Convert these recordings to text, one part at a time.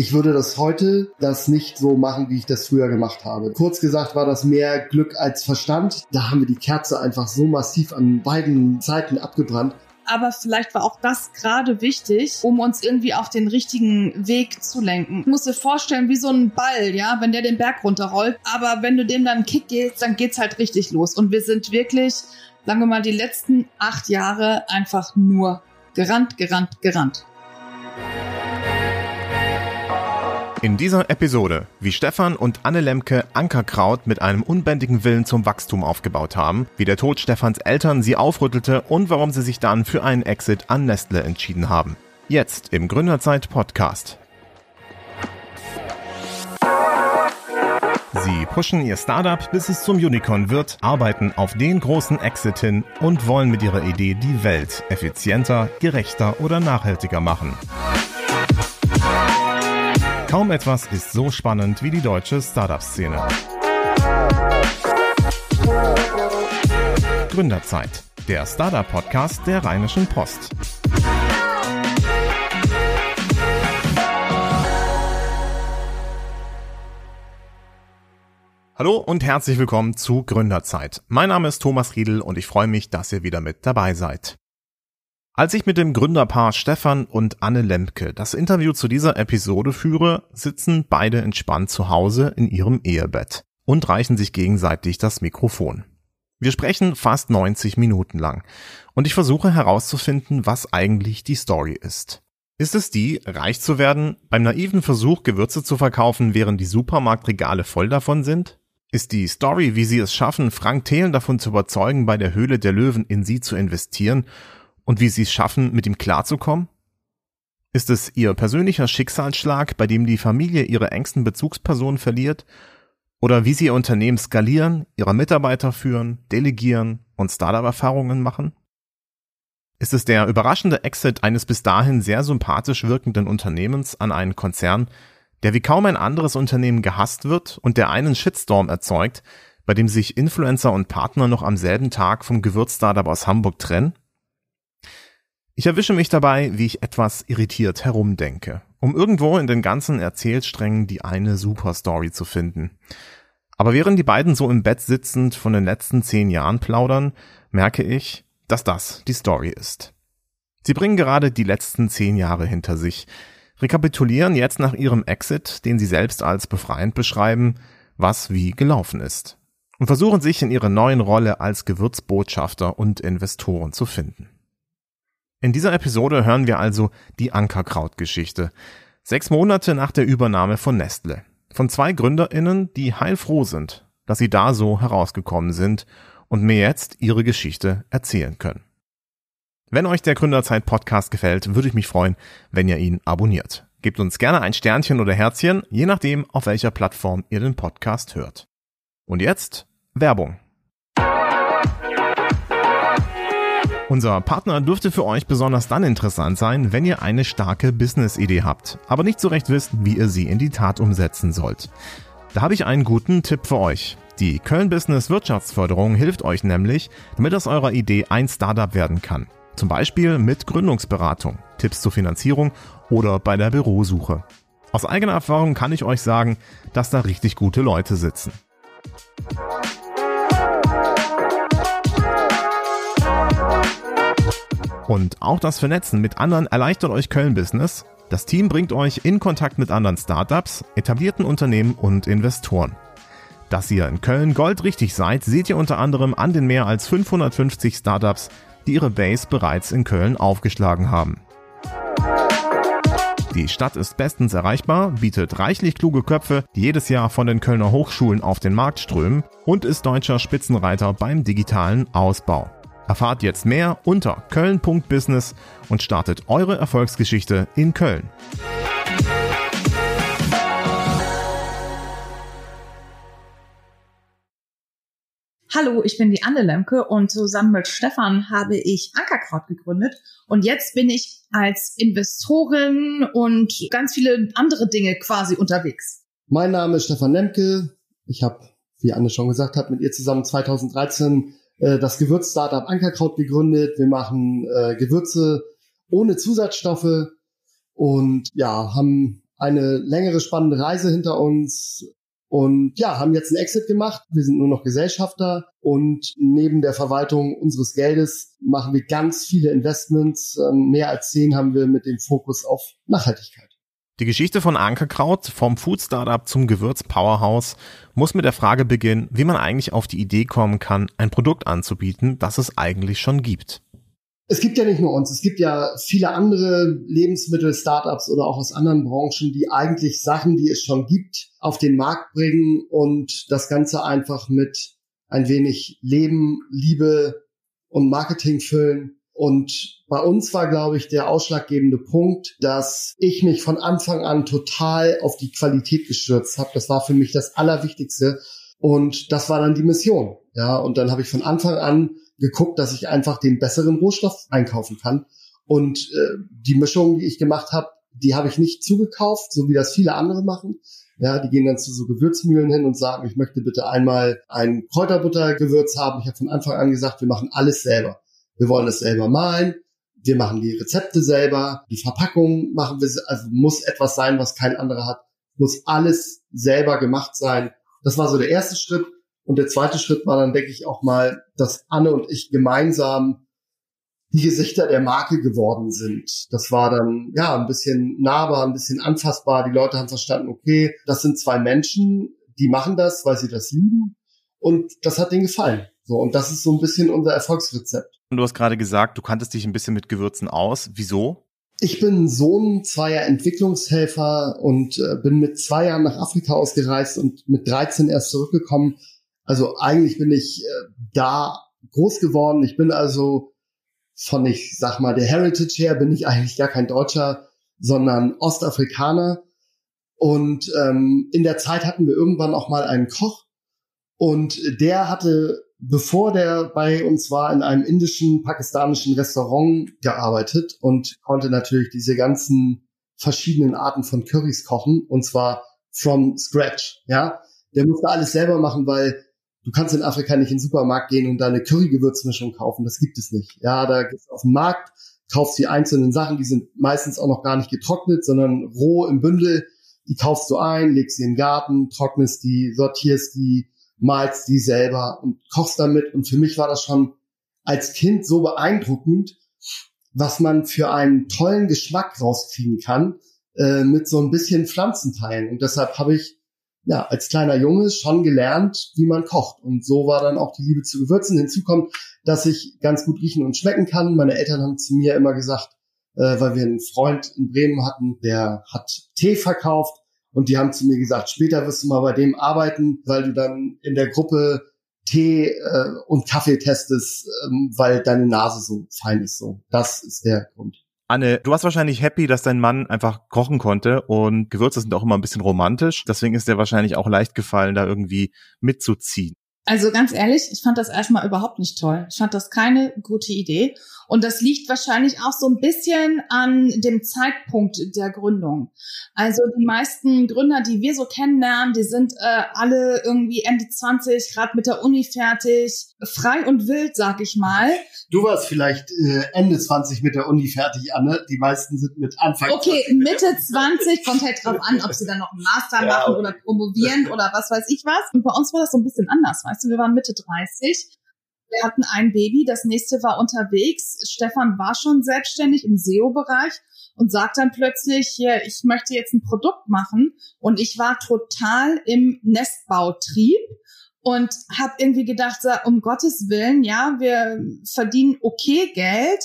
Ich würde das heute das nicht so machen, wie ich das früher gemacht habe. Kurz gesagt war das mehr Glück als Verstand. Da haben wir die Kerze einfach so massiv an beiden Seiten abgebrannt aber vielleicht war auch das gerade wichtig, um uns irgendwie auf den richtigen Weg zu lenken. Du musst dir vorstellen, wie so ein Ball, ja, wenn der den Berg runterrollt, aber wenn du dem dann einen Kick gehst, dann geht's halt richtig los. Und wir sind wirklich, sagen wir mal, die letzten acht Jahre einfach nur gerannt, gerannt, gerannt. In dieser Episode, wie Stefan und Anne Lemke Ankerkraut mit einem unbändigen Willen zum Wachstum aufgebaut haben, wie der Tod Stefans Eltern sie aufrüttelte und warum sie sich dann für einen Exit an Nestle entschieden haben. Jetzt im Gründerzeit Podcast. Sie pushen ihr Startup, bis es zum Unicorn wird, arbeiten auf den großen Exit hin und wollen mit ihrer Idee die Welt effizienter, gerechter oder nachhaltiger machen. Kaum etwas ist so spannend wie die deutsche Startup-Szene. Gründerzeit, der Startup-Podcast der Rheinischen Post. Hallo und herzlich willkommen zu Gründerzeit. Mein Name ist Thomas Riedel und ich freue mich, dass ihr wieder mit dabei seid. Als ich mit dem Gründerpaar Stefan und Anne Lemke das Interview zu dieser Episode führe, sitzen beide entspannt zu Hause in ihrem Ehebett und reichen sich gegenseitig das Mikrofon. Wir sprechen fast 90 Minuten lang und ich versuche herauszufinden, was eigentlich die Story ist. Ist es die, reich zu werden, beim naiven Versuch, Gewürze zu verkaufen, während die Supermarktregale voll davon sind? Ist die Story, wie sie es schaffen, Frank Thelen davon zu überzeugen, bei der Höhle der Löwen in sie zu investieren und wie sie es schaffen, mit ihm klarzukommen? Ist es ihr persönlicher Schicksalsschlag, bei dem die Familie ihre engsten Bezugspersonen verliert? Oder wie sie ihr Unternehmen skalieren, ihre Mitarbeiter führen, delegieren und Startup-Erfahrungen machen? Ist es der überraschende Exit eines bis dahin sehr sympathisch wirkenden Unternehmens an einen Konzern, der wie kaum ein anderes Unternehmen gehasst wird und der einen Shitstorm erzeugt, bei dem sich Influencer und Partner noch am selben Tag vom Gewürz-Startup aus Hamburg trennen? Ich erwische mich dabei, wie ich etwas irritiert herumdenke, um irgendwo in den ganzen Erzählsträngen die eine Superstory zu finden. Aber während die beiden so im Bett sitzend von den letzten zehn Jahren plaudern, merke ich, dass das die Story ist. Sie bringen gerade die letzten zehn Jahre hinter sich, rekapitulieren jetzt nach ihrem Exit, den sie selbst als befreiend beschreiben, was wie gelaufen ist und versuchen sich in ihrer neuen Rolle als Gewürzbotschafter und Investoren zu finden. In dieser Episode hören wir also die Ankerkraut-Geschichte. Sechs Monate nach der Übernahme von Nestle. Von zwei GründerInnen, die heilfroh sind, dass sie da so herausgekommen sind und mir jetzt ihre Geschichte erzählen können. Wenn euch der Gründerzeit Podcast gefällt, würde ich mich freuen, wenn ihr ihn abonniert. Gebt uns gerne ein Sternchen oder Herzchen, je nachdem, auf welcher Plattform ihr den Podcast hört. Und jetzt Werbung. Unser Partner dürfte für euch besonders dann interessant sein, wenn ihr eine starke Business-Idee habt, aber nicht so recht wisst, wie ihr sie in die Tat umsetzen sollt. Da habe ich einen guten Tipp für euch. Die Köln Business Wirtschaftsförderung hilft euch nämlich, damit aus eurer Idee ein Startup werden kann. Zum Beispiel mit Gründungsberatung, Tipps zur Finanzierung oder bei der Bürosuche. Aus eigener Erfahrung kann ich euch sagen, dass da richtig gute Leute sitzen. Und auch das Vernetzen mit anderen erleichtert euch Köln-Business. Das Team bringt euch in Kontakt mit anderen Startups, etablierten Unternehmen und Investoren. Dass ihr in Köln goldrichtig seid, seht ihr unter anderem an den mehr als 550 Startups, die ihre Base bereits in Köln aufgeschlagen haben. Die Stadt ist bestens erreichbar, bietet reichlich kluge Köpfe, die jedes Jahr von den Kölner Hochschulen auf den Markt strömen und ist deutscher Spitzenreiter beim digitalen Ausbau. Erfahrt jetzt mehr unter köln.business und startet eure Erfolgsgeschichte in Köln. Hallo, ich bin die Anne Lemke und zusammen mit Stefan habe ich Ankerkraut gegründet und jetzt bin ich als Investorin und ganz viele andere Dinge quasi unterwegs. Mein Name ist Stefan Lemke. Ich habe, wie Anne schon gesagt hat, mit ihr zusammen 2013 äh, das Gewürz-Startup Ankerkraut gegründet. Wir machen äh, Gewürze ohne Zusatzstoffe und ja, haben eine längere spannende Reise hinter uns und ja, haben jetzt einen Exit gemacht. Wir sind nur noch Gesellschafter und neben der Verwaltung unseres Geldes machen wir ganz viele Investments. Ähm, mehr als zehn haben wir mit dem Fokus auf Nachhaltigkeit. Die Geschichte von Ankerkraut vom Food Startup zum Gewürz Powerhouse muss mit der Frage beginnen, wie man eigentlich auf die Idee kommen kann, ein Produkt anzubieten, das es eigentlich schon gibt. Es gibt ja nicht nur uns, es gibt ja viele andere Lebensmittel-Startups oder auch aus anderen Branchen, die eigentlich Sachen, die es schon gibt, auf den Markt bringen und das Ganze einfach mit ein wenig Leben, Liebe und Marketing füllen und bei uns war, glaube ich, der ausschlaggebende Punkt, dass ich mich von Anfang an total auf die Qualität gestürzt habe. Das war für mich das Allerwichtigste. Und das war dann die Mission. Ja, und dann habe ich von Anfang an geguckt, dass ich einfach den besseren Rohstoff einkaufen kann. Und äh, die Mischung, die ich gemacht habe, die habe ich nicht zugekauft, so wie das viele andere machen. Ja, die gehen dann zu so Gewürzmühlen hin und sagen, ich möchte bitte einmal ein Kräuterbuttergewürz haben. Ich habe von Anfang an gesagt, wir machen alles selber. Wir wollen es selber malen. Wir machen die Rezepte selber. Die Verpackung machen wir, also muss etwas sein, was kein anderer hat. Muss alles selber gemacht sein. Das war so der erste Schritt. Und der zweite Schritt war dann, denke ich, auch mal, dass Anne und ich gemeinsam die Gesichter der Marke geworden sind. Das war dann, ja, ein bisschen nahbar, ein bisschen anfassbar. Die Leute haben verstanden, okay, das sind zwei Menschen, die machen das, weil sie das lieben. Und das hat denen gefallen. So, und das ist so ein bisschen unser Erfolgsrezept. Du hast gerade gesagt, du kanntest dich ein bisschen mit Gewürzen aus. Wieso? Ich bin Sohn zweier Entwicklungshelfer und äh, bin mit zwei Jahren nach Afrika ausgereist und mit 13 erst zurückgekommen. Also eigentlich bin ich äh, da groß geworden. Ich bin also von, ich sag mal, der Heritage her bin ich eigentlich gar kein Deutscher, sondern Ostafrikaner. Und ähm, in der Zeit hatten wir irgendwann auch mal einen Koch und der hatte bevor der bei uns war, in einem indischen, pakistanischen Restaurant gearbeitet und konnte natürlich diese ganzen verschiedenen Arten von Currys kochen und zwar from scratch, ja. Der musste alles selber machen, weil du kannst in Afrika nicht in den Supermarkt gehen und da eine Curry-Gewürzmischung kaufen. Das gibt es nicht. Ja, da gehst du auf den Markt, kaufst die einzelnen Sachen, die sind meistens auch noch gar nicht getrocknet, sondern roh im Bündel. Die kaufst du ein, legst sie in den Garten, trocknest die, sortierst die, malst die selber und kochst damit. Und für mich war das schon als Kind so beeindruckend, was man für einen tollen Geschmack rauskriegen kann äh, mit so ein bisschen Pflanzenteilen. Und deshalb habe ich ja als kleiner Junge schon gelernt, wie man kocht. Und so war dann auch die Liebe zu Gewürzen. Hinzu kommt, dass ich ganz gut riechen und schmecken kann. Meine Eltern haben zu mir immer gesagt, äh, weil wir einen Freund in Bremen hatten, der hat Tee verkauft und die haben zu mir gesagt, später wirst du mal bei dem arbeiten, weil du dann in der Gruppe Tee äh, und Kaffee testest, ähm, weil deine Nase so fein ist. So, das ist der Grund. Anne, du warst wahrscheinlich happy, dass dein Mann einfach kochen konnte und Gewürze sind auch immer ein bisschen romantisch. Deswegen ist dir wahrscheinlich auch leicht gefallen, da irgendwie mitzuziehen. Also ganz ehrlich, ich fand das erstmal überhaupt nicht toll. Ich fand das keine gute Idee. Und das liegt wahrscheinlich auch so ein bisschen an dem Zeitpunkt der Gründung. Also die meisten Gründer, die wir so kennenlernen, die sind äh, alle irgendwie Ende 20, gerade mit der Uni fertig, frei und wild, sag ich mal. Du warst vielleicht äh, Ende 20 mit der Uni fertig, Anne. Die meisten sind mit Anfang Okay, 20. Mitte 20 kommt halt drauf an, ob sie dann noch einen Master ja, machen oder promovieren oder was weiß ich was. Und bei uns war das so ein bisschen anders, weißt du, wir waren Mitte 30 wir hatten ein Baby, das nächste war unterwegs. Stefan war schon selbstständig im SEO-Bereich und sagt dann plötzlich, hier, ich möchte jetzt ein Produkt machen. Und ich war total im Nestbautrieb und habe irgendwie gedacht, um Gottes Willen, ja, wir verdienen okay Geld,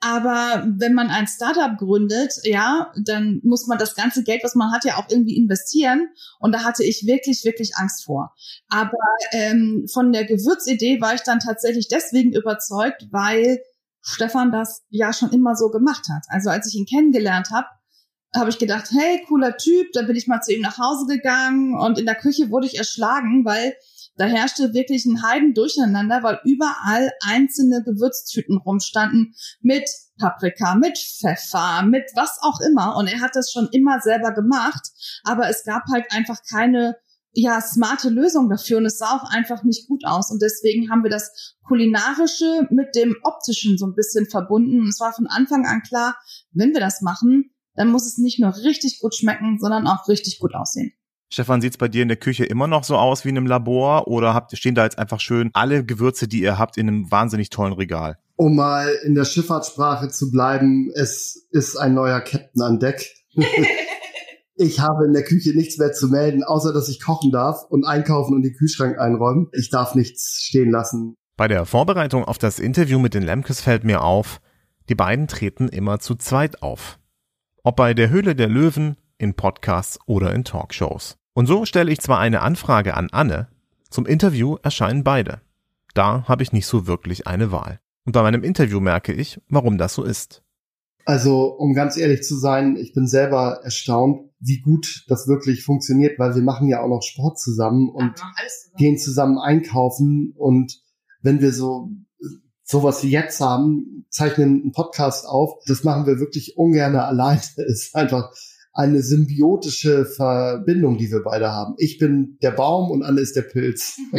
aber wenn man ein Startup gründet, ja, dann muss man das ganze Geld, was man hat, ja auch irgendwie investieren. Und da hatte ich wirklich, wirklich Angst vor. Aber ähm, von der Gewürzidee war ich dann tatsächlich deswegen überzeugt, weil Stefan das ja schon immer so gemacht hat. Also als ich ihn kennengelernt habe, habe ich gedacht, hey, cooler Typ. Dann bin ich mal zu ihm nach Hause gegangen und in der Küche wurde ich erschlagen, weil da herrschte wirklich ein Heiden Durcheinander, weil überall einzelne Gewürztüten rumstanden mit Paprika, mit Pfeffer, mit was auch immer. Und er hat das schon immer selber gemacht, aber es gab halt einfach keine ja, smarte Lösung dafür und es sah auch einfach nicht gut aus. Und deswegen haben wir das Kulinarische mit dem Optischen so ein bisschen verbunden. Und es war von Anfang an klar, wenn wir das machen, dann muss es nicht nur richtig gut schmecken, sondern auch richtig gut aussehen. Stefan, sieht's bei dir in der Küche immer noch so aus wie in einem Labor oder habt, stehen da jetzt einfach schön alle Gewürze, die ihr habt, in einem wahnsinnig tollen Regal? Um mal in der Schifffahrtssprache zu bleiben, es ist ein neuer Captain an Deck. ich habe in der Küche nichts mehr zu melden, außer dass ich kochen darf und einkaufen und den Kühlschrank einräumen. Ich darf nichts stehen lassen. Bei der Vorbereitung auf das Interview mit den Lemkes fällt mir auf, die beiden treten immer zu zweit auf. Ob bei der Höhle der Löwen, in Podcasts oder in Talkshows. Und so stelle ich zwar eine Anfrage an Anne, zum Interview erscheinen beide. Da habe ich nicht so wirklich eine Wahl. Und bei meinem Interview merke ich, warum das so ist. Also, um ganz ehrlich zu sein, ich bin selber erstaunt, wie gut das wirklich funktioniert, weil wir machen ja auch noch Sport zusammen und ja, zusammen. gehen zusammen einkaufen und wenn wir so sowas wie jetzt haben, zeichnen einen Podcast auf, das machen wir wirklich ungern alleine. Ist einfach eine symbiotische Verbindung, die wir beide haben. Ich bin der Baum und Anne ist der Pilz.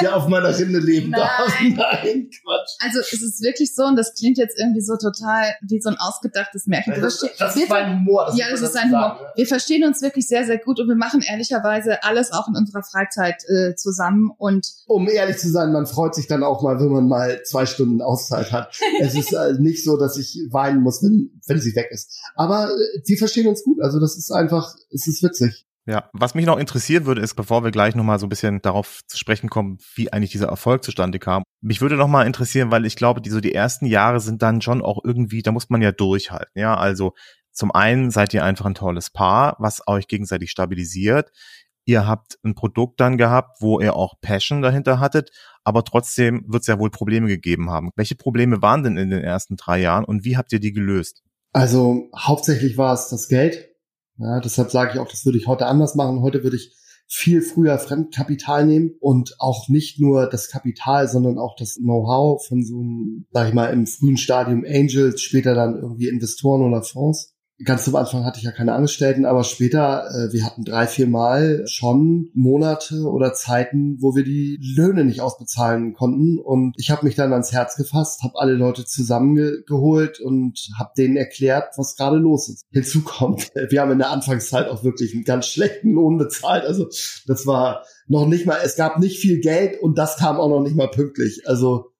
der auf meiner Rinde leben Nein. darf. Nein, Quatsch. Also es ist wirklich so, und das klingt jetzt irgendwie so total wie so ein ausgedachtes Märchen. Das, das, das ist mein Humor. Das ja, das ist sein Humor. Wir verstehen uns wirklich sehr, sehr gut und wir machen ehrlicherweise alles auch in unserer Freizeit äh, zusammen. Und um ehrlich zu sein, man freut sich dann auch mal, wenn man mal zwei Stunden Auszeit hat. es ist äh, nicht so, dass ich weinen muss, wenn, wenn sie weg ist. Aber äh, wir verstehen uns gut. Also das ist einfach, es ist witzig. Ja, was mich noch interessieren würde, ist, bevor wir gleich nochmal so ein bisschen darauf zu sprechen kommen, wie eigentlich dieser Erfolg zustande kam. Mich würde noch mal interessieren, weil ich glaube, die so die ersten Jahre sind dann schon auch irgendwie, da muss man ja durchhalten. Ja, also zum einen seid ihr einfach ein tolles Paar, was euch gegenseitig stabilisiert. Ihr habt ein Produkt dann gehabt, wo ihr auch Passion dahinter hattet, aber trotzdem wird es ja wohl Probleme gegeben haben. Welche Probleme waren denn in den ersten drei Jahren und wie habt ihr die gelöst? Also hauptsächlich war es das Geld ja, deshalb sage ich auch, das würde ich heute anders machen. Heute würde ich viel früher Fremdkapital nehmen und auch nicht nur das Kapital, sondern auch das Know-how von so einem, sag ich mal, im frühen Stadium Angels, später dann irgendwie Investoren oder Fonds ganz am Anfang hatte ich ja keine Angestellten, aber später, äh, wir hatten drei, vier Mal schon Monate oder Zeiten, wo wir die Löhne nicht ausbezahlen konnten. Und ich habe mich dann ans Herz gefasst, habe alle Leute zusammengeholt und habe denen erklärt, was gerade los ist. Hinzu kommt, wir haben in der Anfangszeit auch wirklich einen ganz schlechten Lohn bezahlt. Also das war noch nicht mal, es gab nicht viel Geld und das kam auch noch nicht mal pünktlich. Also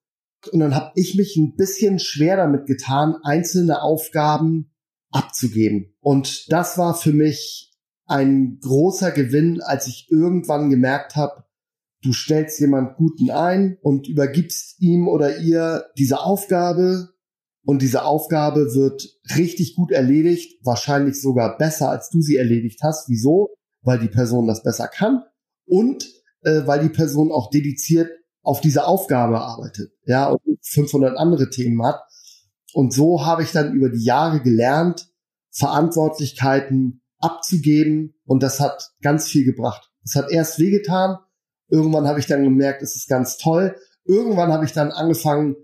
und dann habe ich mich ein bisschen schwer damit getan, einzelne Aufgaben abzugeben. Und das war für mich ein großer Gewinn, als ich irgendwann gemerkt habe, du stellst jemand Guten ein und übergibst ihm oder ihr diese Aufgabe und diese Aufgabe wird richtig gut erledigt, wahrscheinlich sogar besser, als du sie erledigt hast. Wieso? Weil die Person das besser kann und äh, weil die Person auch dediziert auf diese Aufgabe arbeitet, ja, und 500 andere Themen hat. Und so habe ich dann über die Jahre gelernt, Verantwortlichkeiten abzugeben und das hat ganz viel gebracht. Es hat erst wehgetan, irgendwann habe ich dann gemerkt, es ist ganz toll. Irgendwann habe ich dann angefangen,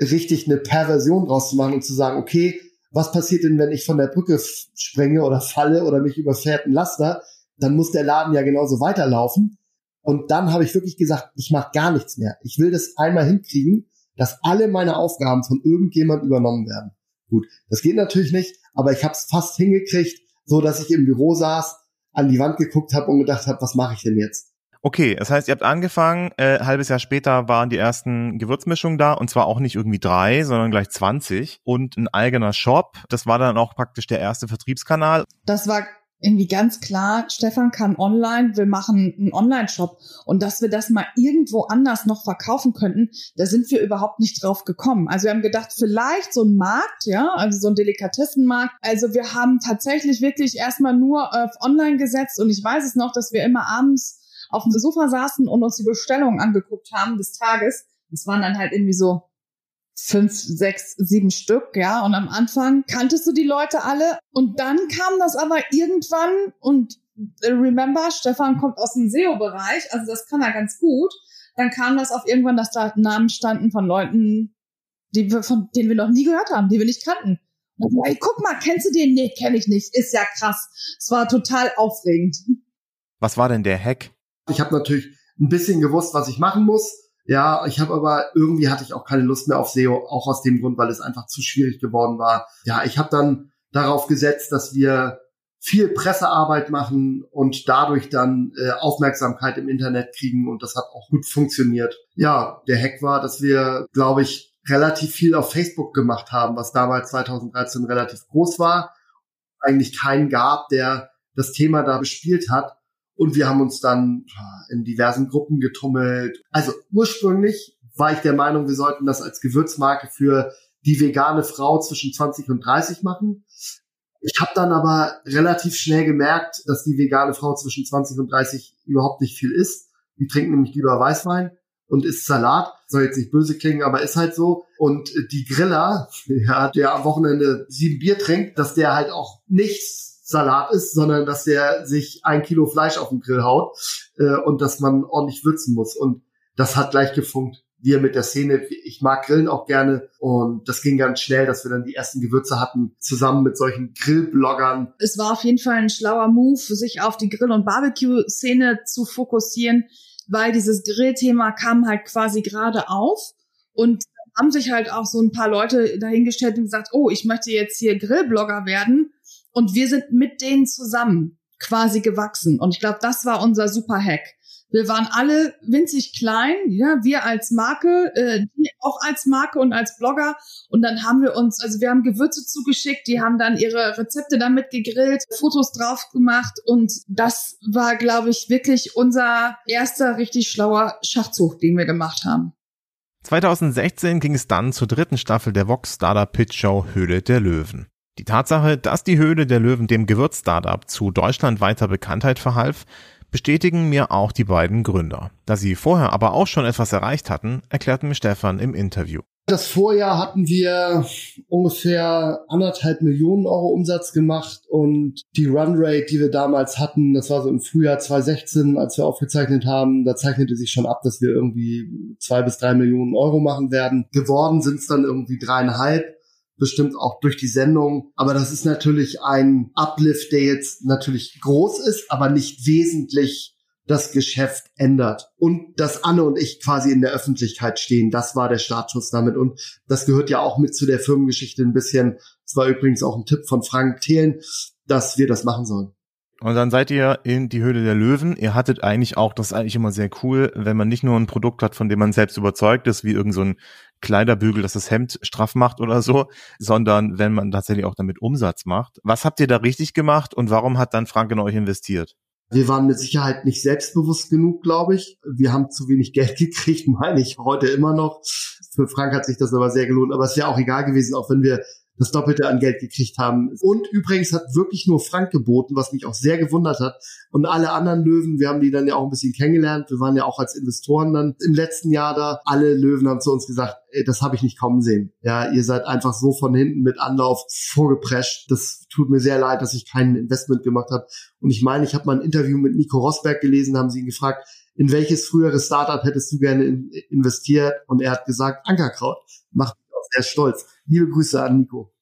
richtig eine Perversion draus zu machen und zu sagen, okay, was passiert denn, wenn ich von der Brücke sprenge oder falle oder mich überfährt ein Laster? Dann muss der Laden ja genauso weiterlaufen. Und dann habe ich wirklich gesagt, ich mache gar nichts mehr. Ich will das einmal hinkriegen, dass alle meine Aufgaben von irgendjemand übernommen werden. Gut, das geht natürlich nicht, aber ich habe es fast hingekriegt, so dass ich im Büro saß, an die Wand geguckt habe und gedacht habe, was mache ich denn jetzt? Okay, das heißt, ihr habt angefangen, äh, halbes Jahr später waren die ersten Gewürzmischungen da und zwar auch nicht irgendwie drei, sondern gleich 20 und ein eigener Shop. Das war dann auch praktisch der erste Vertriebskanal. Das war irgendwie ganz klar, Stefan kann online, wir machen einen Online-Shop und dass wir das mal irgendwo anders noch verkaufen könnten, da sind wir überhaupt nicht drauf gekommen. Also wir haben gedacht, vielleicht so ein Markt, ja, also so ein Delikatessenmarkt. Also wir haben tatsächlich wirklich erstmal nur auf online gesetzt und ich weiß es noch, dass wir immer abends auf dem Sofa saßen und uns die Bestellungen angeguckt haben des Tages. Das waren dann halt irgendwie so fünf, sechs, sieben Stück, ja. Und am Anfang kanntest du die Leute alle. Und dann kam das aber irgendwann und äh, remember, Stefan kommt aus dem SEO-Bereich, also das kann er ganz gut. Dann kam das auf irgendwann, dass da Namen standen von Leuten, die wir, von denen wir noch nie gehört haben, die wir nicht kannten. Und so, guck mal, kennst du den? Nee, kenne ich nicht. Ist ja krass. Es war total aufregend. Was war denn der Hack? Ich habe natürlich ein bisschen gewusst, was ich machen muss Ja, ich habe aber irgendwie hatte ich auch keine Lust mehr auf SEO, auch aus dem Grund, weil es einfach zu schwierig geworden war. Ja, ich habe dann darauf gesetzt, dass wir viel Pressearbeit machen und dadurch dann äh, Aufmerksamkeit im Internet kriegen und das hat auch gut funktioniert. Ja, der Hack war, dass wir, glaube ich, relativ viel auf Facebook gemacht haben, was damals 2013 relativ groß war. Eigentlich keinen gab, der das Thema da bespielt hat. Und wir haben uns dann in diversen Gruppen getummelt. Also ursprünglich war ich der Meinung, wir sollten das als Gewürzmarke für die vegane Frau zwischen 20 und 30 machen. Ich habe dann aber relativ schnell gemerkt, dass die vegane Frau zwischen 20 und 30 überhaupt nicht viel isst. Die trinkt nämlich lieber Weißwein und isst Salat. Soll jetzt nicht böse klingen, aber ist halt so. Und die Griller, ja, der am Wochenende sieben Bier trinkt, dass der halt auch nichts Salat ist, sondern dass der sich ein Kilo Fleisch auf den Grill haut äh, und dass man ordentlich würzen muss. Und das hat gleich gefunkt wir mit der Szene, ich mag Grillen auch gerne und das ging ganz schnell, dass wir dann die ersten Gewürze hatten, zusammen mit solchen Grillbloggern. Es war auf jeden Fall ein schlauer Move, sich auf die Grill- und Barbecue-Szene zu fokussieren, weil dieses Grillthema kam halt quasi gerade auf und haben sich halt auch so ein paar Leute dahingestellt und gesagt, oh, ich möchte jetzt hier Grillblogger werden und wir sind mit denen zusammen quasi gewachsen und ich glaube, das war unser super Hack wir waren alle winzig klein, ja, wir als Marke, äh, auch als Marke und als Blogger. Und dann haben wir uns, also wir haben Gewürze zugeschickt, die haben dann ihre Rezepte damit gegrillt, Fotos drauf gemacht und das war, glaube ich, wirklich unser erster richtig schlauer Schachzug, den wir gemacht haben. 2016 ging es dann zur dritten Staffel der Vox Startup Pitch Show Höhle der Löwen. Die Tatsache, dass die Höhle der Löwen dem Gewürz-Startup zu deutschlandweiter Bekanntheit verhalf, bestätigen mir auch die beiden Gründer. Da sie vorher aber auch schon etwas erreicht hatten, erklärten mir Stefan im Interview. Das Vorjahr hatten wir ungefähr anderthalb Millionen Euro Umsatz gemacht und die Runrate, die wir damals hatten, das war so im Frühjahr 2016, als wir aufgezeichnet haben, da zeichnete sich schon ab, dass wir irgendwie zwei bis drei Millionen Euro machen werden. Geworden sind es dann irgendwie dreieinhalb bestimmt auch durch die Sendung. Aber das ist natürlich ein Uplift, der jetzt natürlich groß ist, aber nicht wesentlich das Geschäft ändert. Und dass Anne und ich quasi in der Öffentlichkeit stehen, das war der Startschuss damit. Und das gehört ja auch mit zu der Firmengeschichte ein bisschen. Das war übrigens auch ein Tipp von Frank Thelen, dass wir das machen sollen. Und dann seid ihr in die Höhle der Löwen. Ihr hattet eigentlich auch, das ist eigentlich immer sehr cool, wenn man nicht nur ein Produkt hat, von dem man selbst überzeugt ist, wie irgend so ein Kleiderbügel, das das Hemd straff macht oder so, sondern wenn man tatsächlich auch damit Umsatz macht. Was habt ihr da richtig gemacht und warum hat dann Frank in euch investiert? Wir waren mit Sicherheit nicht selbstbewusst genug, glaube ich. Wir haben zu wenig Geld gekriegt, meine ich heute immer noch. Für Frank hat sich das aber sehr gelohnt. Aber es wäre auch egal gewesen, auch wenn wir das Doppelte an Geld gekriegt haben. Und übrigens hat wirklich nur Frank geboten, was mich auch sehr gewundert hat. Und alle anderen Löwen, wir haben die dann ja auch ein bisschen kennengelernt. Wir waren ja auch als Investoren dann im letzten Jahr da. Alle Löwen haben zu uns gesagt, ey, das habe ich nicht kommen sehen. Ja, ihr seid einfach so von hinten mit Anlauf vorgeprescht. Das tut mir sehr leid, dass ich kein Investment gemacht habe. Und ich meine, ich habe mal ein Interview mit Nico Rosberg gelesen, haben sie ihn gefragt, in welches frühere Startup hättest du gerne in, investiert? Und er hat gesagt, Ankerkraut. Macht sehr stolz. Liebe Grüße an Nico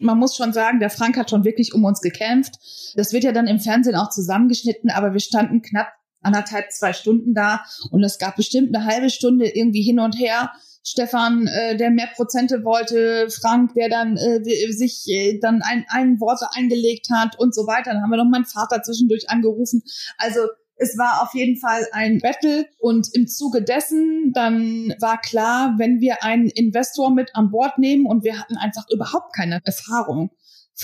man muss schon sagen, der Frank hat schon wirklich um uns gekämpft. Das wird ja dann im Fernsehen auch zusammengeschnitten, aber wir standen knapp anderthalb, zwei Stunden da und es gab bestimmt eine halbe Stunde irgendwie hin und her. Stefan, äh, der mehr Prozente wollte, Frank, der dann äh, sich äh, dann ein, ein Wort eingelegt hat und so weiter. Dann haben wir noch meinen Vater zwischendurch angerufen. Also es war auf jeden Fall ein Battle und im Zuge dessen dann war klar, wenn wir einen Investor mit an Bord nehmen und wir hatten einfach überhaupt keine Erfahrung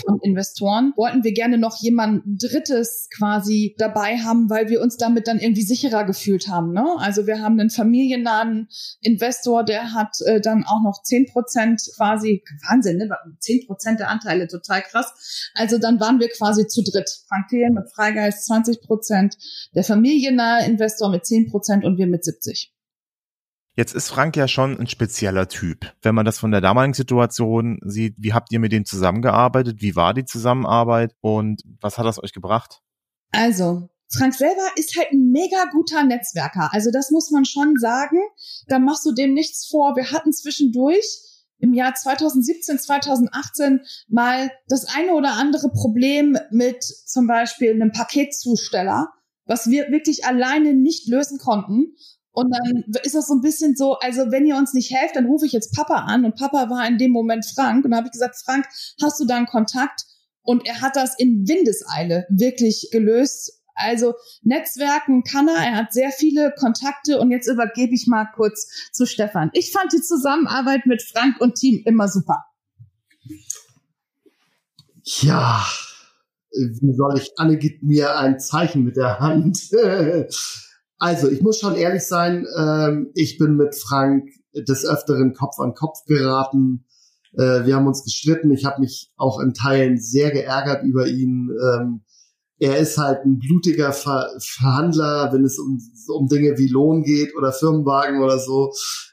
von Investoren, wollten wir gerne noch jemand Drittes quasi dabei haben, weil wir uns damit dann irgendwie sicherer gefühlt haben. Ne? Also wir haben einen familiennahen Investor, der hat äh, dann auch noch zehn Prozent quasi, Wahnsinn, ne? zehn Prozent der Anteile, total krass. Also dann waren wir quasi zu dritt. Frank Thelen mit Freigeist 20 Prozent, der familiennahe Investor mit zehn Prozent und wir mit 70. Jetzt ist Frank ja schon ein spezieller Typ. Wenn man das von der damaligen Situation sieht, wie habt ihr mit dem zusammengearbeitet? Wie war die Zusammenarbeit und was hat das euch gebracht? Also, Frank selber ist halt ein mega guter Netzwerker. Also das muss man schon sagen. Da machst du dem nichts vor. Wir hatten zwischendurch im Jahr 2017, 2018 mal das eine oder andere Problem mit zum Beispiel einem Paketzusteller, was wir wirklich alleine nicht lösen konnten. Und dann ist das so ein bisschen so, also wenn ihr uns nicht helft, dann rufe ich jetzt Papa an. Und Papa war in dem Moment Frank. Und da habe ich gesagt, Frank, hast du da einen Kontakt? Und er hat das in Windeseile wirklich gelöst. Also Netzwerken kann er, er hat sehr viele Kontakte und jetzt übergebe ich mal kurz zu Stefan. Ich fand die Zusammenarbeit mit Frank und Team immer super. Ja, wie soll ich, Anne gibt mir ein Zeichen mit der Hand. Also, ich muss schon ehrlich sein, ähm, ich bin mit Frank des Öfteren Kopf an Kopf geraten. Äh, wir haben uns gestritten. Ich habe mich auch in Teilen sehr geärgert über ihn. Ähm, er ist halt ein blutiger Ver Verhandler, wenn es um, um Dinge wie Lohn geht oder Firmenwagen oder so.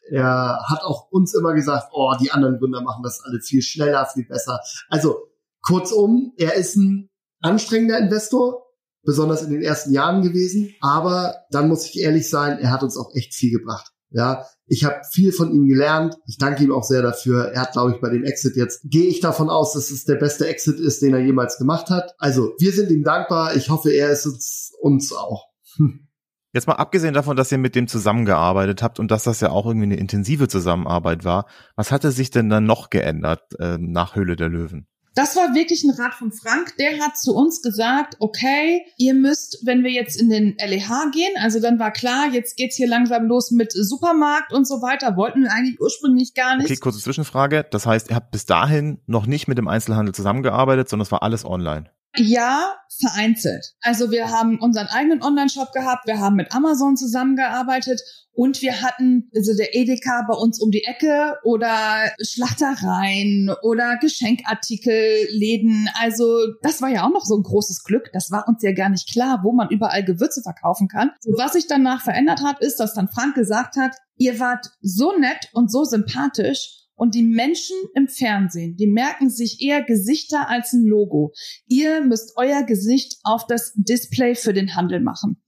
Er hat auch uns immer gesagt, oh, die anderen Gründer machen das alle viel schneller, viel besser. Also kurzum, er ist ein anstrengender Investor, besonders in den ersten Jahren gewesen. Aber dann muss ich ehrlich sein, er hat uns auch echt viel gebracht. Ja, ich habe viel von ihm gelernt. Ich danke ihm auch sehr dafür. Er hat, glaube ich, bei dem Exit jetzt, gehe ich davon aus, dass es der beste Exit ist, den er jemals gemacht hat. Also, wir sind ihm dankbar. Ich hoffe, er ist uns, uns auch. Hm. Jetzt mal abgesehen davon, dass ihr mit dem zusammengearbeitet habt und dass das ja auch irgendwie eine intensive Zusammenarbeit war, was hatte sich denn dann noch geändert äh, nach Höhle der Löwen? Das war wirklich ein Rat von Frank. Der hat zu uns gesagt, okay, ihr müsst, wenn wir jetzt in den LEH gehen, also dann war klar, jetzt geht's hier langsam los mit Supermarkt und so weiter. Wollten wir eigentlich ursprünglich gar nicht. Okay, kurze Zwischenfrage. Das heißt, ihr habt bis dahin noch nicht mit dem Einzelhandel zusammengearbeitet, sondern es war alles online. Ja, vereinzelt. Also wir haben unseren eigenen Online-Shop gehabt, wir haben mit Amazon zusammengearbeitet und wir hatten also der Edeka bei uns um die Ecke oder Schlachtereien oder Geschenkartikelläden. Also das war ja auch noch so ein großes Glück. Das war uns ja gar nicht klar, wo man überall Gewürze verkaufen kann. So, was sich danach verändert hat, ist, dass dann Frank gesagt hat, ihr wart so nett und so sympathisch und die Menschen im Fernsehen, die merken sich eher Gesichter als ein Logo. Ihr müsst euer Gesicht auf das Display für den Handel machen.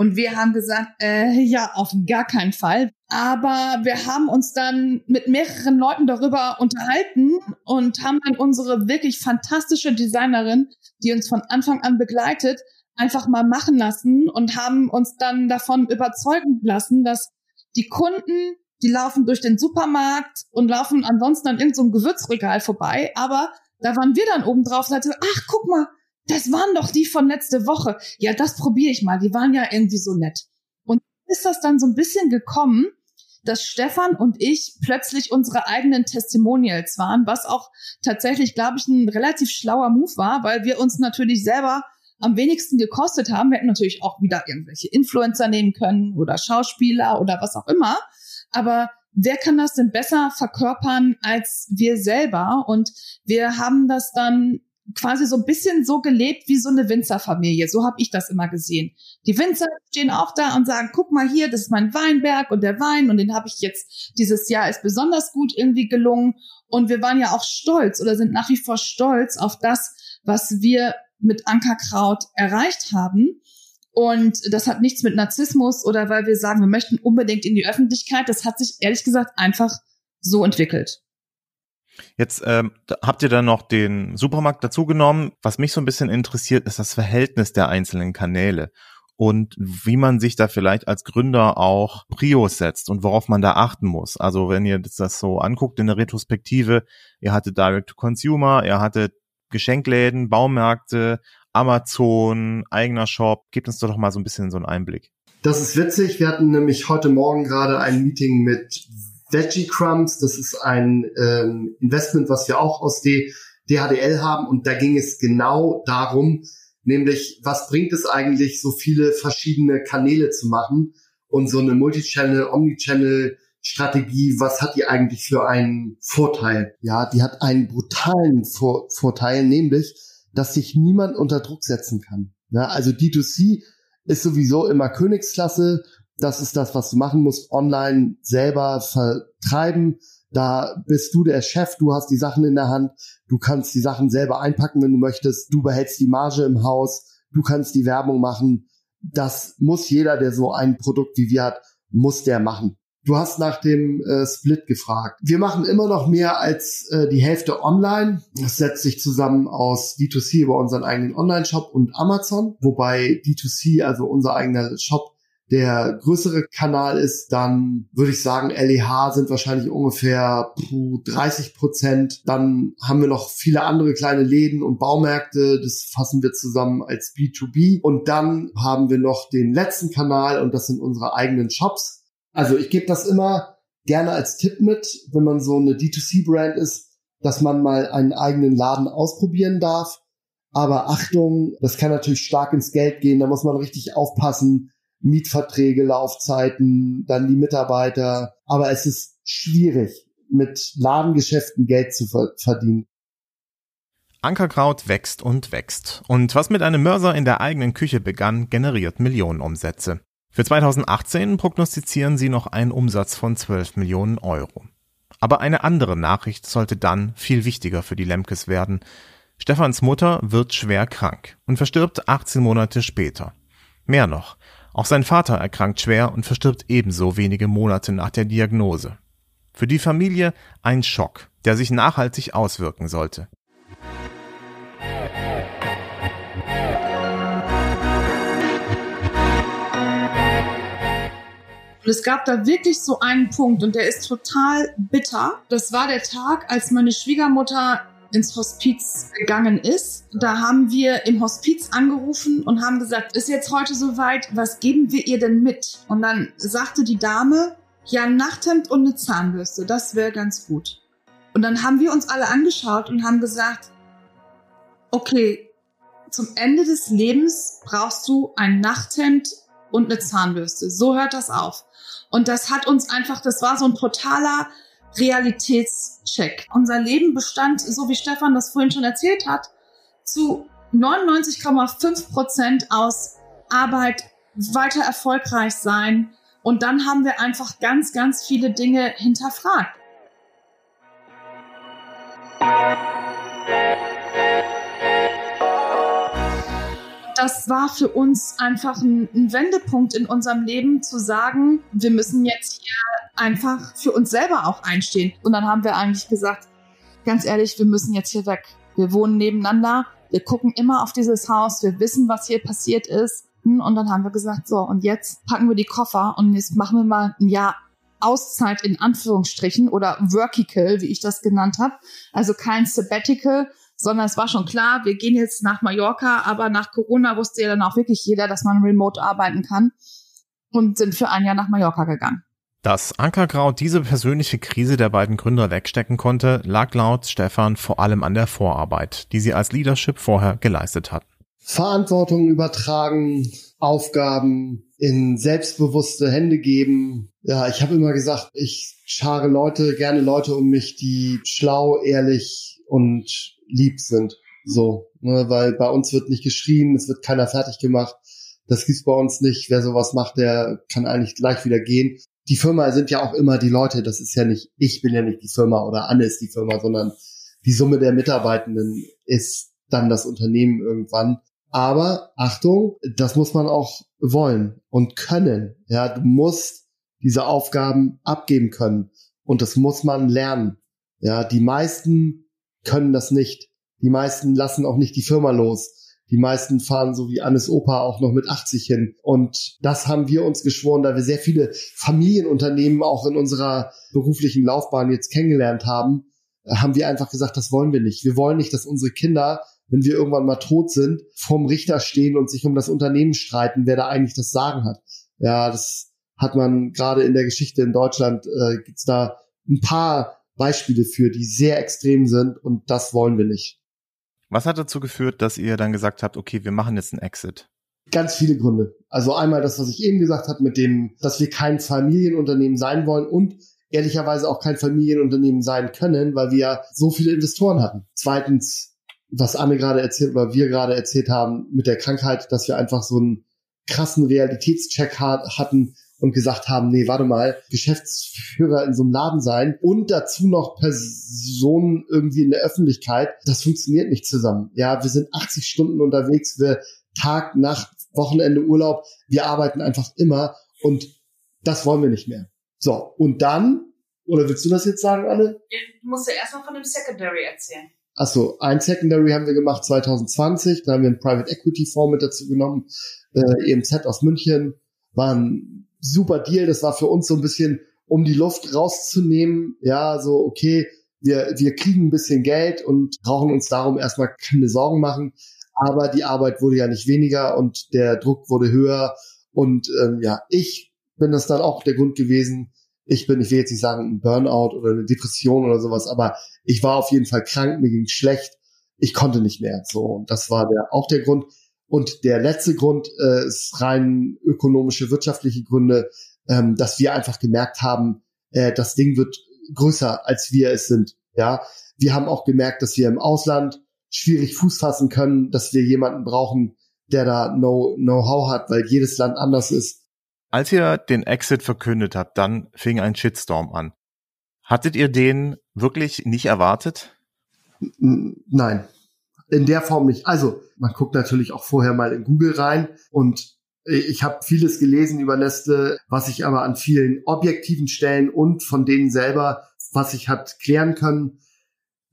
Und wir haben gesagt, äh, ja, auf gar keinen Fall. Aber wir haben uns dann mit mehreren Leuten darüber unterhalten und haben dann unsere wirklich fantastische Designerin, die uns von Anfang an begleitet, einfach mal machen lassen und haben uns dann davon überzeugen lassen, dass die Kunden die laufen durch den Supermarkt und laufen ansonsten an irgendeinem so Gewürzregal vorbei. Aber da waren wir dann oben drauf und sagten, ach, guck mal, das waren doch die von letzte Woche. Ja, das probiere ich mal. Die waren ja irgendwie so nett. Und ist das dann so ein bisschen gekommen, dass Stefan und ich plötzlich unsere eigenen Testimonials waren, was auch tatsächlich, glaube ich, ein relativ schlauer Move war, weil wir uns natürlich selber am wenigsten gekostet haben. Wir hätten natürlich auch wieder irgendwelche Influencer nehmen können oder Schauspieler oder was auch immer. Aber wer kann das denn besser verkörpern als wir selber? Und wir haben das dann quasi so ein bisschen so gelebt wie so eine Winzerfamilie. So habe ich das immer gesehen. Die Winzer stehen auch da und sagen, guck mal hier, das ist mein Weinberg und der Wein und den habe ich jetzt dieses Jahr ist besonders gut irgendwie gelungen. Und wir waren ja auch stolz oder sind nach wie vor stolz auf das, was wir mit Ankerkraut erreicht haben. Und das hat nichts mit Narzissmus oder weil wir sagen, wir möchten unbedingt in die Öffentlichkeit. Das hat sich ehrlich gesagt einfach so entwickelt. Jetzt ähm, habt ihr dann noch den Supermarkt dazugenommen. Was mich so ein bisschen interessiert, ist das Verhältnis der einzelnen Kanäle und wie man sich da vielleicht als Gründer auch Prios setzt und worauf man da achten muss. Also wenn ihr das so anguckt in der Retrospektive, ihr hattet Direct to Consumer, ihr hattet Geschenkläden, Baumärkte, Amazon, eigener Shop. Gebt uns doch mal so ein bisschen so einen Einblick. Das ist witzig. Wir hatten nämlich heute Morgen gerade ein Meeting mit Veggie Crumbs. Das ist ein ähm, Investment, was wir auch aus D DHDL haben. Und da ging es genau darum, nämlich, was bringt es eigentlich, so viele verschiedene Kanäle zu machen und so eine Multichannel, Omnichannel Strategie, was hat die eigentlich für einen Vorteil? Ja, die hat einen brutalen Vor Vorteil, nämlich, dass sich niemand unter Druck setzen kann. Ja, also D2C ist sowieso immer Königsklasse. Das ist das, was du machen musst. Online selber vertreiben. Da bist du der Chef. Du hast die Sachen in der Hand. Du kannst die Sachen selber einpacken, wenn du möchtest. Du behältst die Marge im Haus. Du kannst die Werbung machen. Das muss jeder, der so ein Produkt wie wir hat, muss der machen. Du hast nach dem äh, Split gefragt. Wir machen immer noch mehr als äh, die Hälfte online. Das setzt sich zusammen aus D2C über unseren eigenen Online-Shop und Amazon, wobei D2C, also unser eigener Shop, der größere Kanal ist, dann würde ich sagen, LEH sind wahrscheinlich ungefähr 30 Prozent. Dann haben wir noch viele andere kleine Läden und Baumärkte. Das fassen wir zusammen als B2B. Und dann haben wir noch den letzten Kanal und das sind unsere eigenen Shops. Also ich gebe das immer gerne als Tipp mit, wenn man so eine D2C-Brand ist, dass man mal einen eigenen Laden ausprobieren darf. Aber Achtung, das kann natürlich stark ins Geld gehen. Da muss man richtig aufpassen Mietverträge, Laufzeiten, dann die Mitarbeiter. Aber es ist schwierig, mit Ladengeschäften Geld zu verdienen. Ankerkraut wächst und wächst. Und was mit einem Mörser in der eigenen Küche begann, generiert Millionenumsätze. Für 2018 prognostizieren sie noch einen Umsatz von 12 Millionen Euro. Aber eine andere Nachricht sollte dann viel wichtiger für die Lemkes werden. Stefans Mutter wird schwer krank und verstirbt 18 Monate später. Mehr noch, auch sein Vater erkrankt schwer und verstirbt ebenso wenige Monate nach der Diagnose. Für die Familie ein Schock, der sich nachhaltig auswirken sollte. Und es gab da wirklich so einen Punkt und der ist total bitter. Das war der Tag, als meine Schwiegermutter ins Hospiz gegangen ist. Da haben wir im Hospiz angerufen und haben gesagt, ist jetzt heute soweit, was geben wir ihr denn mit? Und dann sagte die Dame, ja, ein Nachthemd und eine Zahnbürste, das wäre ganz gut. Und dann haben wir uns alle angeschaut und haben gesagt, okay, zum Ende des Lebens brauchst du ein Nachthemd und eine Zahnbürste. So hört das auf. Und das hat uns einfach, das war so ein totaler Realitätscheck. Unser Leben bestand, so wie Stefan das vorhin schon erzählt hat, zu 99,5 Prozent aus Arbeit, weiter erfolgreich sein. Und dann haben wir einfach ganz, ganz viele Dinge hinterfragt. Das war für uns einfach ein, ein, Wendepunkt in unserem Leben, zu sagen, wir müssen jetzt hier einfach für uns selber auch einstehen. Und dann haben wir eigentlich gesagt, ganz ehrlich, wir müssen jetzt hier weg. Wir wohnen nebeneinander, wir gucken immer auf dieses Haus, wir wissen, was hier passiert ist. Und dann haben wir gesagt, so, und jetzt packen wir die Koffer und jetzt machen wir mal ein Jahr Auszeit in Anführungsstrichen oder Workical, wie ich das genannt habe. Also kein Sabbatical, sondern es war schon klar, wir gehen jetzt nach Mallorca, aber nach Corona wusste ja dann auch wirklich jeder, dass man remote arbeiten kann und sind für ein Jahr nach Mallorca gegangen. Dass Ankerkraut diese persönliche Krise der beiden Gründer wegstecken konnte, lag laut Stefan vor allem an der Vorarbeit, die sie als Leadership vorher geleistet hatten. Verantwortung übertragen, Aufgaben in selbstbewusste Hände geben. Ja, ich habe immer gesagt, ich schare Leute, gerne Leute um mich, die schlau, ehrlich und lieb sind. So, ne, weil bei uns wird nicht geschrien, es wird keiner fertig gemacht. Das gibt's bei uns nicht. Wer sowas macht, der kann eigentlich gleich wieder gehen. Die Firma sind ja auch immer die Leute. Das ist ja nicht, ich bin ja nicht die Firma oder Anne ist die Firma, sondern die Summe der Mitarbeitenden ist dann das Unternehmen irgendwann. Aber Achtung, das muss man auch wollen und können. Ja, du musst diese Aufgaben abgeben können und das muss man lernen. Ja, die meisten können das nicht. Die meisten lassen auch nicht die Firma los. Die meisten fahren so wie Annes Opa auch noch mit 80 hin. Und das haben wir uns geschworen, da wir sehr viele Familienunternehmen auch in unserer beruflichen Laufbahn jetzt kennengelernt haben, haben wir einfach gesagt, das wollen wir nicht. Wir wollen nicht, dass unsere Kinder, wenn wir irgendwann mal tot sind, vorm Richter stehen und sich um das Unternehmen streiten, wer da eigentlich das Sagen hat. Ja, das hat man gerade in der Geschichte in Deutschland, äh, gibt's da ein paar Beispiele für, die sehr extrem sind und das wollen wir nicht. Was hat dazu geführt, dass ihr dann gesagt habt, okay, wir machen jetzt einen Exit? Ganz viele Gründe. Also einmal das, was ich eben gesagt habe, mit dem, dass wir kein Familienunternehmen sein wollen und ehrlicherweise auch kein Familienunternehmen sein können, weil wir ja so viele Investoren hatten. Zweitens, was Anne gerade erzählt oder wir gerade erzählt haben mit der Krankheit, dass wir einfach so einen krassen Realitätscheck hatten, und gesagt haben, nee, warte mal, Geschäftsführer in so einem Laden sein und dazu noch Personen irgendwie in der Öffentlichkeit, das funktioniert nicht zusammen. Ja, wir sind 80 Stunden unterwegs, wir Tag, Nacht, Wochenende, Urlaub, wir arbeiten einfach immer und das wollen wir nicht mehr. So, und dann, oder willst du das jetzt sagen, Anne? Du musst ja erstmal von dem Secondary erzählen. Achso, ein Secondary haben wir gemacht 2020, da haben wir einen Private Equity Fonds mit dazu genommen, äh, EMZ aus München, war ein super Deal. Das war für uns so ein bisschen, um die Luft rauszunehmen. Ja, so, okay, wir, wir kriegen ein bisschen Geld und brauchen uns darum erstmal keine Sorgen machen. Aber die Arbeit wurde ja nicht weniger und der Druck wurde höher. Und ähm, ja, ich bin das dann auch der Grund gewesen. Ich bin, ich will jetzt nicht sagen, ein Burnout oder eine Depression oder sowas, aber ich war auf jeden Fall krank, mir ging schlecht. Ich konnte nicht mehr. So, und das war der, auch der Grund. Und der letzte Grund äh, ist rein ökonomische, wirtschaftliche Gründe, ähm, dass wir einfach gemerkt haben, äh, das Ding wird größer, als wir es sind. Ja, wir haben auch gemerkt, dass wir im Ausland schwierig Fuß fassen können, dass wir jemanden brauchen, der da Know-how hat, weil jedes Land anders ist. Als ihr den Exit verkündet habt, dann fing ein Shitstorm an. Hattet ihr den wirklich nicht erwartet? Nein, in der Form nicht. Also man guckt natürlich auch vorher mal in Google rein und ich habe vieles gelesen über Nestle, was ich aber an vielen objektiven Stellen und von denen selber, was ich hat klären können,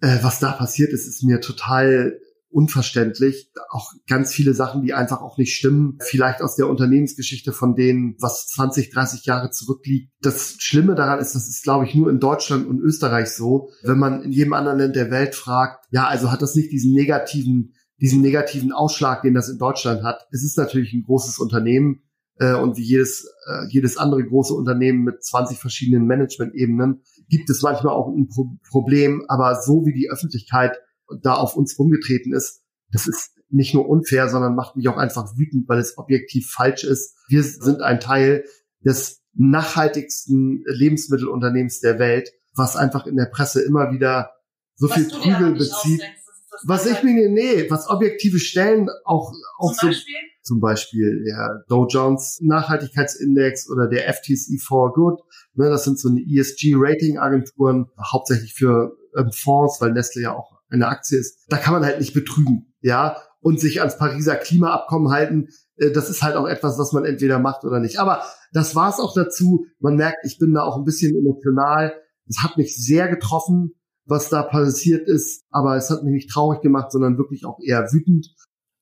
äh, was da passiert ist, ist mir total unverständlich. Auch ganz viele Sachen, die einfach auch nicht stimmen. Vielleicht aus der Unternehmensgeschichte von denen, was 20, 30 Jahre zurückliegt. Das Schlimme daran ist, das ist, glaube ich, nur in Deutschland und Österreich so. Wenn man in jedem anderen Land der Welt fragt, ja, also hat das nicht diesen negativen, diesen negativen Ausschlag, den das in Deutschland hat. Es ist natürlich ein großes Unternehmen äh, und wie jedes, äh, jedes andere große Unternehmen mit 20 verschiedenen Management-Ebenen gibt es manchmal auch ein Pro Problem, aber so wie die Öffentlichkeit da auf uns rumgetreten ist, das ist nicht nur unfair, sondern macht mich auch einfach wütend, weil es objektiv falsch ist. Wir sind ein Teil des nachhaltigsten Lebensmittelunternehmens der Welt, was einfach in der Presse immer wieder so was viel Prügel bezieht. Was ich mir, nee, was objektive Stellen auch, auch zum so, Beispiel? zum Beispiel der Dow Jones Nachhaltigkeitsindex oder der FTSE for Good. Ne, das sind so eine ESG-Rating-Agenturen, hauptsächlich für ähm, Fonds, weil Nestle ja auch eine Aktie ist. Da kann man halt nicht betrügen, ja, und sich ans Pariser Klimaabkommen halten. Äh, das ist halt auch etwas, was man entweder macht oder nicht. Aber das war es auch dazu. Man merkt, ich bin da auch ein bisschen emotional. Es hat mich sehr getroffen, was da passiert ist, aber es hat mich nicht traurig gemacht, sondern wirklich auch eher wütend.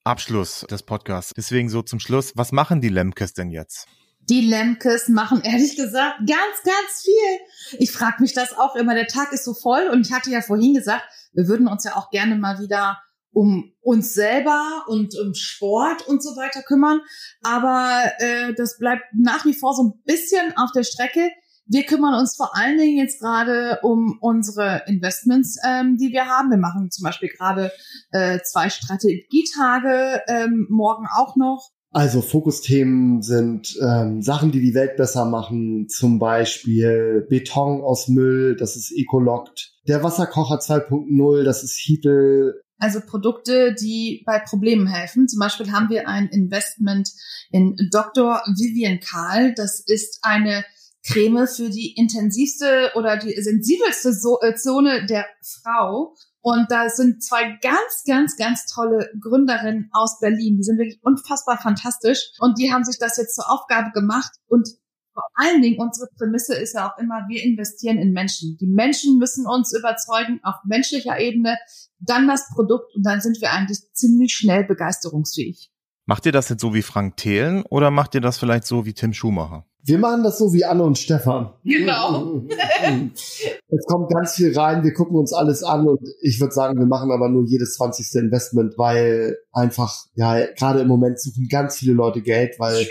Abschluss des Podcasts. Deswegen so zum Schluss. Was machen die Lemkes denn jetzt? Die Lemkes machen ehrlich gesagt ganz, ganz viel. Ich frage mich das auch immer. Der Tag ist so voll und ich hatte ja vorhin gesagt, wir würden uns ja auch gerne mal wieder um uns selber und um Sport und so weiter kümmern. Aber äh, das bleibt nach wie vor so ein bisschen auf der Strecke. Wir kümmern uns vor allen Dingen jetzt gerade um unsere Investments, ähm, die wir haben. Wir machen zum Beispiel gerade äh, zwei Strategietage, ähm, morgen auch noch. Also Fokusthemen sind ähm, Sachen, die die Welt besser machen, zum Beispiel Beton aus Müll, das ist Ecolockt, der Wasserkocher 2.0, das ist Heatle. Also Produkte, die bei Problemen helfen. Zum Beispiel haben wir ein Investment in Dr. Vivian Karl. Das ist eine Creme für die intensivste oder die sensibelste äh, Zone der Frau. Und da sind zwei ganz, ganz, ganz tolle Gründerinnen aus Berlin. Die sind wirklich unfassbar fantastisch. Und die haben sich das jetzt zur Aufgabe gemacht. Und vor allen Dingen unsere Prämisse ist ja auch immer, wir investieren in Menschen. Die Menschen müssen uns überzeugen auf menschlicher Ebene, dann das Produkt und dann sind wir eigentlich ziemlich schnell begeisterungsfähig. Macht ihr das jetzt so wie Frank Thelen oder macht ihr das vielleicht so wie Tim Schumacher? Wir machen das so wie Anne und Stefan. Genau. es kommt ganz viel rein, wir gucken uns alles an und ich würde sagen, wir machen aber nur jedes 20. Investment, weil einfach, ja, gerade im Moment suchen ganz viele Leute Geld, weil ja.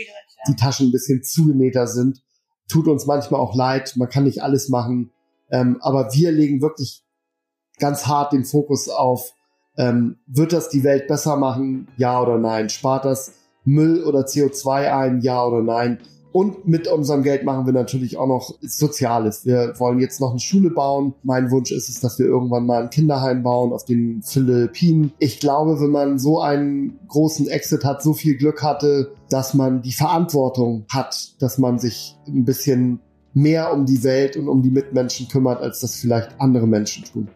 die Taschen ein bisschen zugenähter sind. Tut uns manchmal auch leid, man kann nicht alles machen. Ähm, aber wir legen wirklich ganz hart den Fokus auf, ähm, wird das die Welt besser machen? Ja oder nein? Spart das Müll oder CO2 ein? Ja oder nein? Und mit unserem Geld machen wir natürlich auch noch Soziales. Wir wollen jetzt noch eine Schule bauen. Mein Wunsch ist es, dass wir irgendwann mal ein Kinderheim bauen auf den Philippinen. Ich glaube, wenn man so einen großen Exit hat, so viel Glück hatte, dass man die Verantwortung hat, dass man sich ein bisschen mehr um die Welt und um die Mitmenschen kümmert, als das vielleicht andere Menschen tun.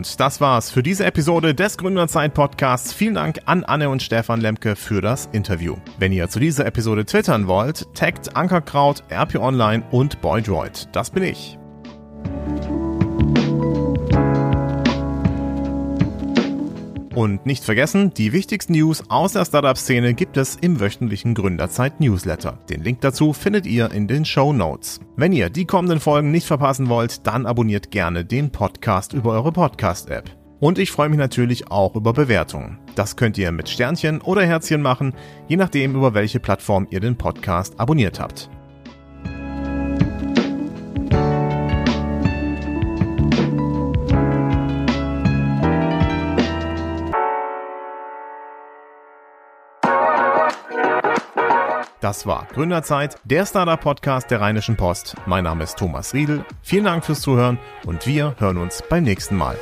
Und das war's für diese Episode des Gründerzeit Podcasts. Vielen Dank an Anne und Stefan Lemke für das Interview. Wenn ihr zu dieser Episode twittern wollt, taggt Ankerkraut, RP Online und Boydroid. Das bin ich. Und nicht vergessen, die wichtigsten News aus der Startup-Szene gibt es im wöchentlichen Gründerzeit-Newsletter. Den Link dazu findet ihr in den Show Notes. Wenn ihr die kommenden Folgen nicht verpassen wollt, dann abonniert gerne den Podcast über eure Podcast-App. Und ich freue mich natürlich auch über Bewertungen. Das könnt ihr mit Sternchen oder Herzchen machen, je nachdem, über welche Plattform ihr den Podcast abonniert habt. Das war Gründerzeit, der Startup-Podcast der Rheinischen Post. Mein Name ist Thomas Riedel. Vielen Dank fürs Zuhören und wir hören uns beim nächsten Mal.